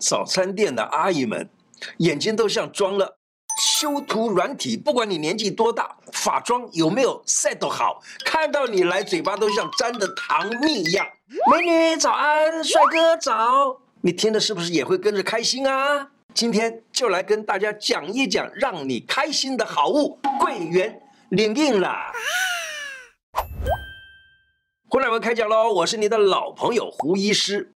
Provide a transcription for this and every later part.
早餐店的阿姨们，眼睛都像装了修图软体，不管你年纪多大，发妆有没有 set 好，看到你来，嘴巴都像沾的糖蜜一样。美女早安，帅哥早，你听的是不是也会跟着开心啊？今天就来跟大家讲一讲让你开心的好物——桂圆领印啦！胡乃文开讲喽，我是你的老朋友胡医师。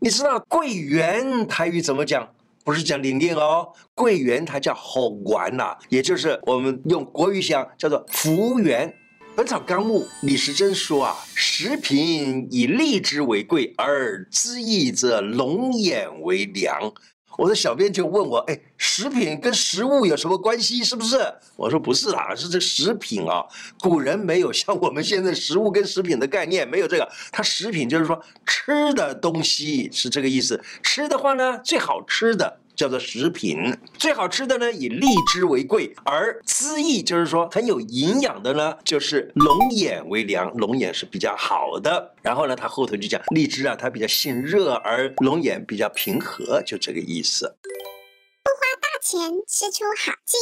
你知道桂圆台语怎么讲？不是讲玲玲哦，桂圆它叫好圆呐，也就是我们用国语讲叫做福圆。《本草纲目》李时珍说啊，食品以荔枝为贵，而滋益则龙眼为良。我的小编就问我，哎，食品跟食物有什么关系？是不是？我说不是啦，是这食品啊。古人没有像我们现在食物跟食品的概念，没有这个。它食品就是说吃的东西是这个意思。吃的话呢，最好吃的。叫做食品，最好吃的呢，以荔枝为贵，而滋益就是说很有营养的呢，就是龙眼为良，龙眼是比较好的。然后呢，他后头就讲荔枝啊，它比较性热，而龙眼比较平和，就这个意思。不花大钱吃出好记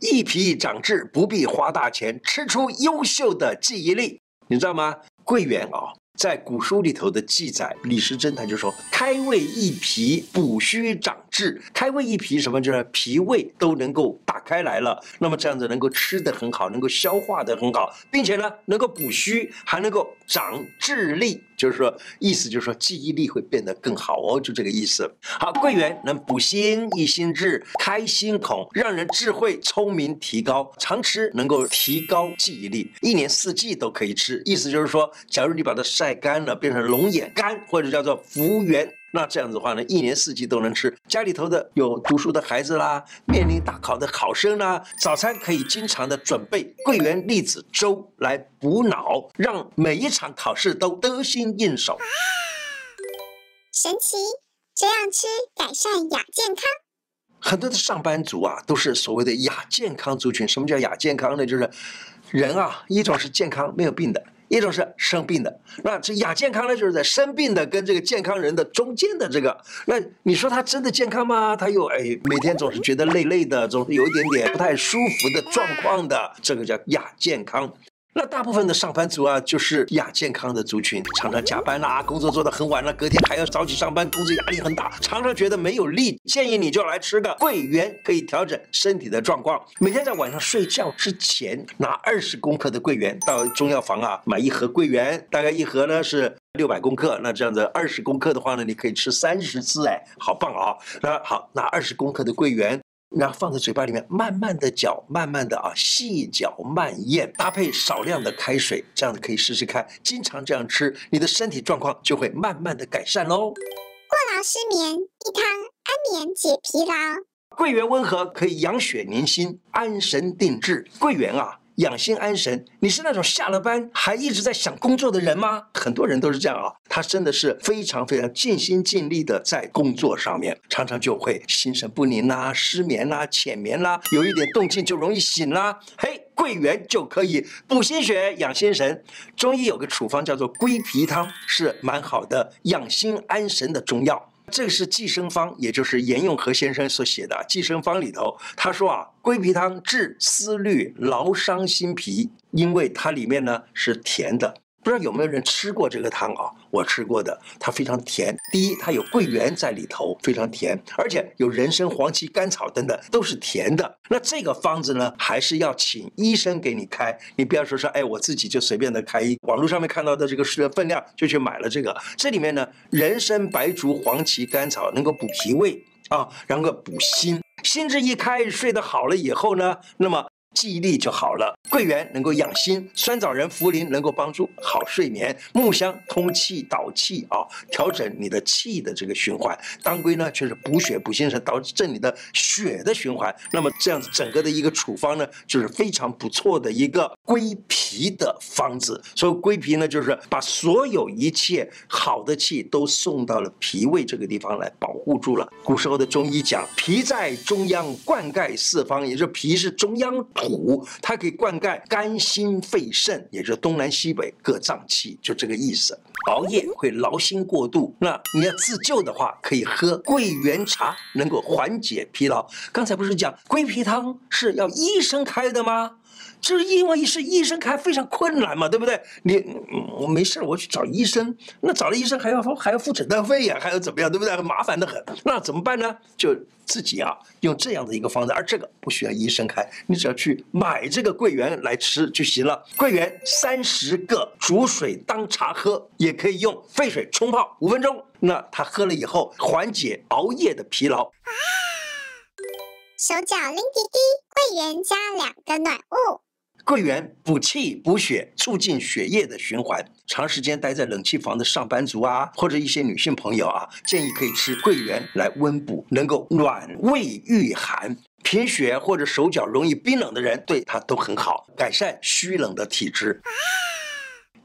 忆，一皮长智，不必花大钱吃出优秀的记忆力，你知道吗？桂圆啊、哦。在古书里头的记载，李时珍他就说：“开胃益脾，补虚长智。开胃益脾什么？就是脾胃都能够打开来了，那么这样子能够吃得很好，能够消化得很好，并且呢，能够补虚，还能够长智力。”就是说，意思就是说，记忆力会变得更好哦，就这个意思。好，桂圆能补心、益心智、开心孔，让人智慧聪明提高。常吃能够提高记忆力，一年四季都可以吃。意思就是说，假如你把它晒干了，变成龙眼干，或者叫做福圆。那这样子的话呢，一年四季都能吃。家里头的有读书的孩子啦，面临大考的考生啦，早餐可以经常的准备桂圆栗子粥来补脑，让每一场考试都得心应手。神奇，这样吃改善亚健康。很多的上班族啊，都是所谓的亚健康族群。什么叫亚健康呢？就是人啊，一种是健康没有病的。一种是生病的，那这亚健康呢，就是在生病的跟这个健康人的中间的这个。那你说他真的健康吗？他又哎，每天总是觉得累累的，总是有一点点不太舒服的状况的，这个叫亚健康。那大部分的上班族啊，就是亚健康的族群，常常加班啦，工作做得很晚了，隔天还要早起上班，工作压力很大，常常觉得没有力。建议你就来吃个桂圆，可以调整身体的状况。每天在晚上睡觉之前，拿二十公克的桂圆到中药房啊买一盒桂圆，大概一盒呢是六百公克。那这样子二十公克的话呢，你可以吃三十次，哎，好棒啊！那好，拿二十公克的桂圆。然后放在嘴巴里面，慢慢的嚼，慢慢的啊，细嚼慢咽，搭配少量的开水，这样子可以试试看。经常这样吃，你的身体状况就会慢慢的改善喽。过劳失眠，一汤安眠解疲劳。桂圆温和，可以养血宁心，安神定志。桂圆啊。养心安神，你是那种下了班还一直在想工作的人吗？很多人都是这样啊，他真的是非常非常尽心尽力的在工作上面，常常就会心神不宁啦、失眠啦、浅眠啦，有一点动静就容易醒啦。嘿，桂圆就可以补心血、养心神。中医有个处方叫做龟皮汤，是蛮好的养心安神的中药。这个是《寄生方》，也就是严永和先生所写的《寄生方》里头，他说啊，龟皮汤治思虑、劳伤心脾，因为它里面呢是甜的。不知道有没有人吃过这个汤啊？我吃过的，它非常甜。第一，它有桂圆在里头，非常甜，而且有人参、黄芪、甘草等等，都是甜的。那这个方子呢，还是要请医生给你开，你不要说是，哎，我自己就随便的开，网络上面看到的这个是分量就去买了这个。这里面呢，人参、白术、黄芪、甘草能够补脾胃啊，然后补心，心智一开，睡得好了以后呢，那么。记忆力就好了。桂圆能够养心，酸枣仁、茯苓能够帮助好睡眠，木香通气导气啊，调整你的气的这个循环。当归呢，却是补血补心神，导致你的血的循环。那么这样子整个的一个处方呢，就是非常不错的一个归脾的方子。所以归脾呢，就是把所有一切好的气都送到了脾胃这个地方来保护住了。古时候的中医讲，脾在中央，灌溉四方，也就是脾是中央。土，它可以灌溉肝、心、肺、肾，也就是东南西北各脏器，就这个意思。熬夜会劳心过度，那你要自救的话，可以喝桂圆茶，能够缓解疲劳。刚才不是讲桂皮汤是要医生开的吗？就是因为是医生开非常困难嘛，对不对？你我没事，我去找医生，那找了医生还要还要付诊断费呀，还要怎么样，对不对？麻烦得很。那怎么办呢？就自己啊，用这样的一个方子，而这个不需要医生开，你只要去买这个桂圆来吃就行了。桂圆三十个，煮水当茶喝，也可以用沸水冲泡五分钟。那他喝了以后，缓解熬夜的疲劳。啊手脚拎滴滴，桂圆加两个暖物。桂圆补气补血，促进血液的循环。长时间待在冷气房的上班族啊，或者一些女性朋友啊，建议可以吃桂圆来温补，能够暖胃御寒。贫血或者手脚容易冰冷的人，对它都很好，改善虚冷的体质。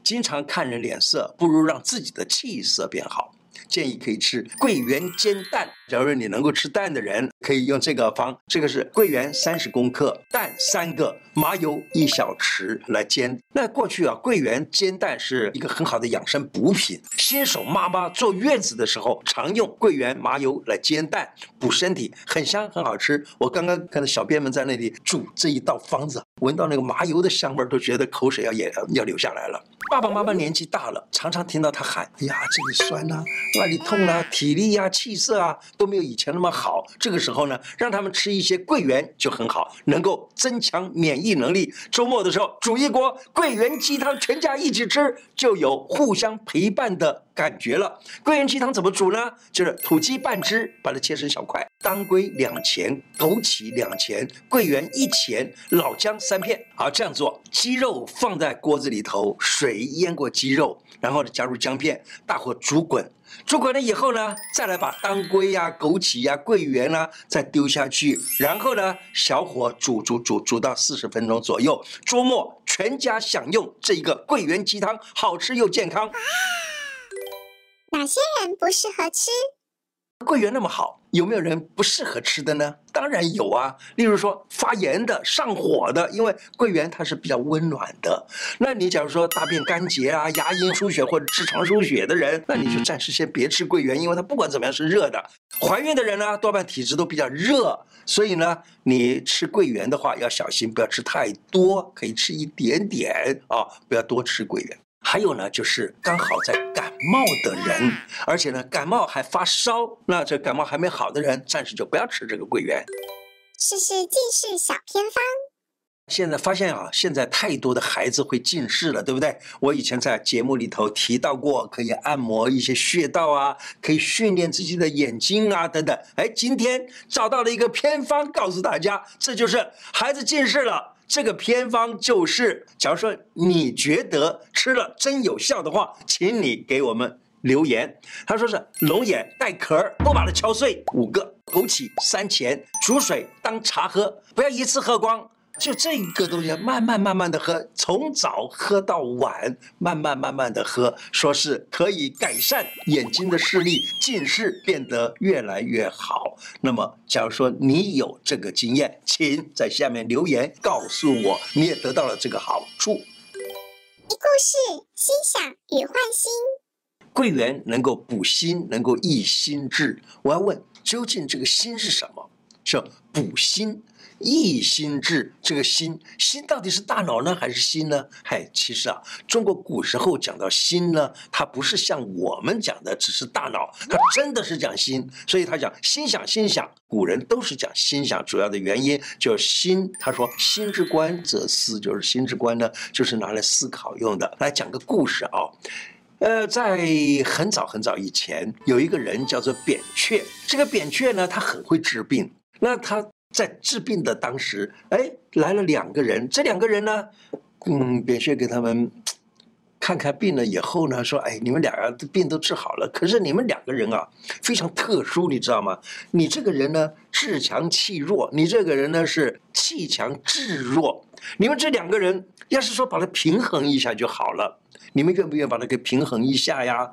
经常看人脸色，不如让自己的气色变好。建议可以吃桂圆煎蛋。假如你能够吃蛋的人，可以用这个方。这个是桂圆三十公克，蛋三个，麻油一小匙来煎。那过去啊，桂圆煎蛋是一个很好的养生补品。新手妈妈坐月子的时候，常用桂圆麻油来煎蛋，补身体，很香，很好吃。我刚刚看到小编们在那里煮这一道方子，闻到那个麻油的香味，都觉得口水要也要流下来了。爸爸妈妈年纪大了，常常听到他喊：“哎呀，这里酸呐、那里痛啊，体力呀、啊，气色啊。”都没有以前那么好，这个时候呢，让他们吃一些桂圆就很好，能够增强免疫能力。周末的时候煮一锅桂圆鸡汤，全家一起吃，就有互相陪伴的感觉了。桂圆鸡汤怎么煮呢？就是土鸡半只，把它切成小块，当归两钱，枸杞两钱，桂圆一钱，老姜三片。好，这样做，鸡肉放在锅子里头，水淹过鸡肉，然后呢加入姜片，大火煮滚。煮滚了以后呢，再来把当归呀、啊、枸杞呀、啊、桂圆啊再丢下去，然后呢，小火煮煮煮煮到四十分钟左右。周末全家享用这一个桂圆鸡汤，好吃又健康。哪些人不适合吃？桂圆那么好，有没有人不适合吃的呢？当然有啊，例如说发炎的、上火的，因为桂圆它是比较温暖的。那你假如说大便干结啊、牙龈出血或者痔疮出血的人，那你就暂时先别吃桂圆，因为它不管怎么样是热的。怀孕的人呢，多半体质都比较热，所以呢，你吃桂圆的话要小心，不要吃太多，可以吃一点点啊，不要多吃桂圆。还有呢，就是刚好在感冒的人，而且呢，感冒还发烧，那这感冒还没好的人，暂时就不要吃这个桂圆。试试近视小偏方。现在发现啊，现在太多的孩子会近视了，对不对？我以前在节目里头提到过，可以按摩一些穴道啊，可以训练自己的眼睛啊，等等。哎，今天找到了一个偏方，告诉大家，这就是孩子近视了。这个偏方就是，假如说你觉得吃了真有效的话，请你给我们留言。他说是龙眼带壳，不把它敲碎，五个枸杞三钱，煮水当茶喝，不要一次喝光。就这个东西，慢慢慢慢的喝，从早喝到晚，慢慢慢慢的喝，说是可以改善眼睛的视力，近视变得越来越好。那么，假如说你有这个经验，请在下面留言告诉我，你也得到了这个好处。一故事，心想与换心。桂圆能够补心，能够益心智。我要问，究竟这个心是什么？是补心。益心智，这个心心到底是大脑呢，还是心呢？嗨，其实啊，中国古时候讲到心呢，它不是像我们讲的只是大脑，它真的是讲心。所以他讲心想心想，古人都是讲心想，主要的原因就是心。他说心之官则思，就是心之官呢，就是拿来思考用的。来讲个故事啊，呃，在很早很早以前，有一个人叫做扁鹊，这个扁鹊呢，他很会治病，那他。在治病的当时，哎，来了两个人。这两个人呢，嗯，扁鹊给他们 看看病了以后呢，说：“哎，你们俩的病都治好了。可是你们两个人啊，非常特殊，你知道吗？你这个人呢，志强气弱；你这个人呢，是气强志弱。你们这两个人，要是说把它平衡一下就好了。你们愿不愿意把它给平衡一下呀？”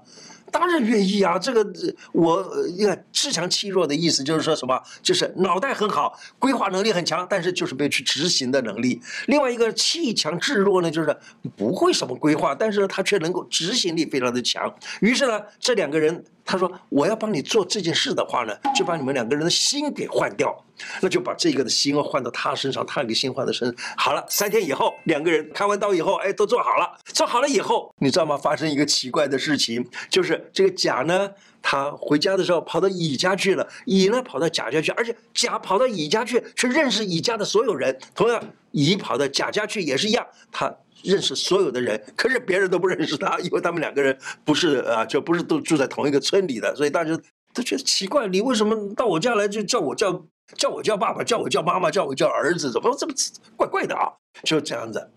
当然愿意啊。这个我你看自强欺弱的意思就是说什么？就是脑袋很好，规划能力很强，但是就是没有去执行的能力。另外一个气强智弱呢，就是不会什么规划，但是他却能够执行力非常的强。于是呢，这两个人。他说：“我要帮你做这件事的话呢，就把你们两个人的心给换掉，那就把这个的心换到他身上，他给心换到身上。好了，三天以后，两个人开完刀以后，哎，都做好了。做好了以后，你知道吗？发生一个奇怪的事情，就是这个甲呢，他回家的时候跑到乙家去了，乙呢跑到甲家去，而且甲跑到乙家去，却认识乙家的所有人。同样，乙跑到甲家去也是一样，他。”认识所有的人，可是别人都不认识他，因为他们两个人不是啊，就不是都住在同一个村里的，所以大家都觉得奇怪，你为什么到我家来就叫我叫叫我叫爸爸，叫我叫妈妈，叫我叫儿子，怎么这么怪怪的啊？就这样子，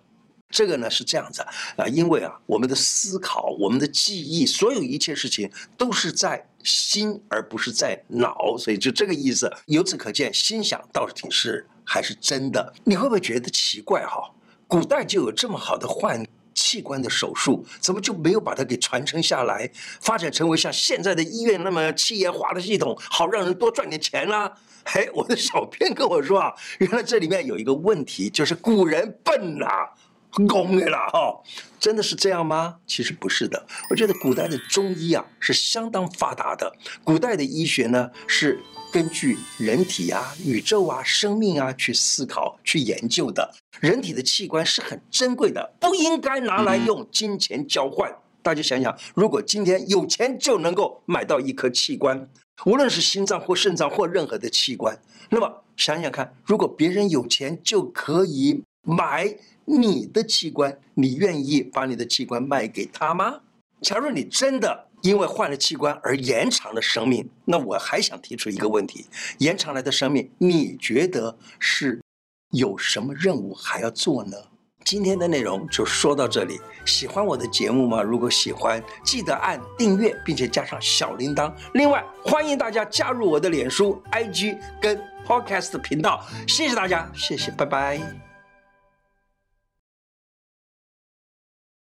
这个呢是这样子啊，因为啊，我们的思考、我们的记忆，所有一切事情都是在心，而不是在脑，所以就这个意思。由此可见，心想到底是还是真的？你会不会觉得奇怪哈？古代就有这么好的换器官的手术，怎么就没有把它给传承下来，发展成为像现在的医院那么企业化的系统，好让人多赚点钱啦？嘿，我的小编跟我说啊，原来这里面有一个问题，就是古人笨呐、功了哈，真的是这样吗？其实不是的。我觉得古代的中医啊是相当发达的。古代的医学呢是根据人体啊、宇宙啊、生命啊去思考、去研究的。人体的器官是很珍贵的，不应该拿来用金钱交换。大家想想，如果今天有钱就能够买到一颗器官，无论是心脏或肾脏或任何的器官，那么想想看，如果别人有钱就可以买。你的器官，你愿意把你的器官卖给他吗？假如你真的因为换了器官而延长了生命，那我还想提出一个问题：延长来的生命，你觉得是有什么任务还要做呢？今天的内容就说到这里。喜欢我的节目吗？如果喜欢，记得按订阅，并且加上小铃铛。另外，欢迎大家加入我的脸书、IG 跟 Podcast 频道。谢谢大家，谢谢，拜拜。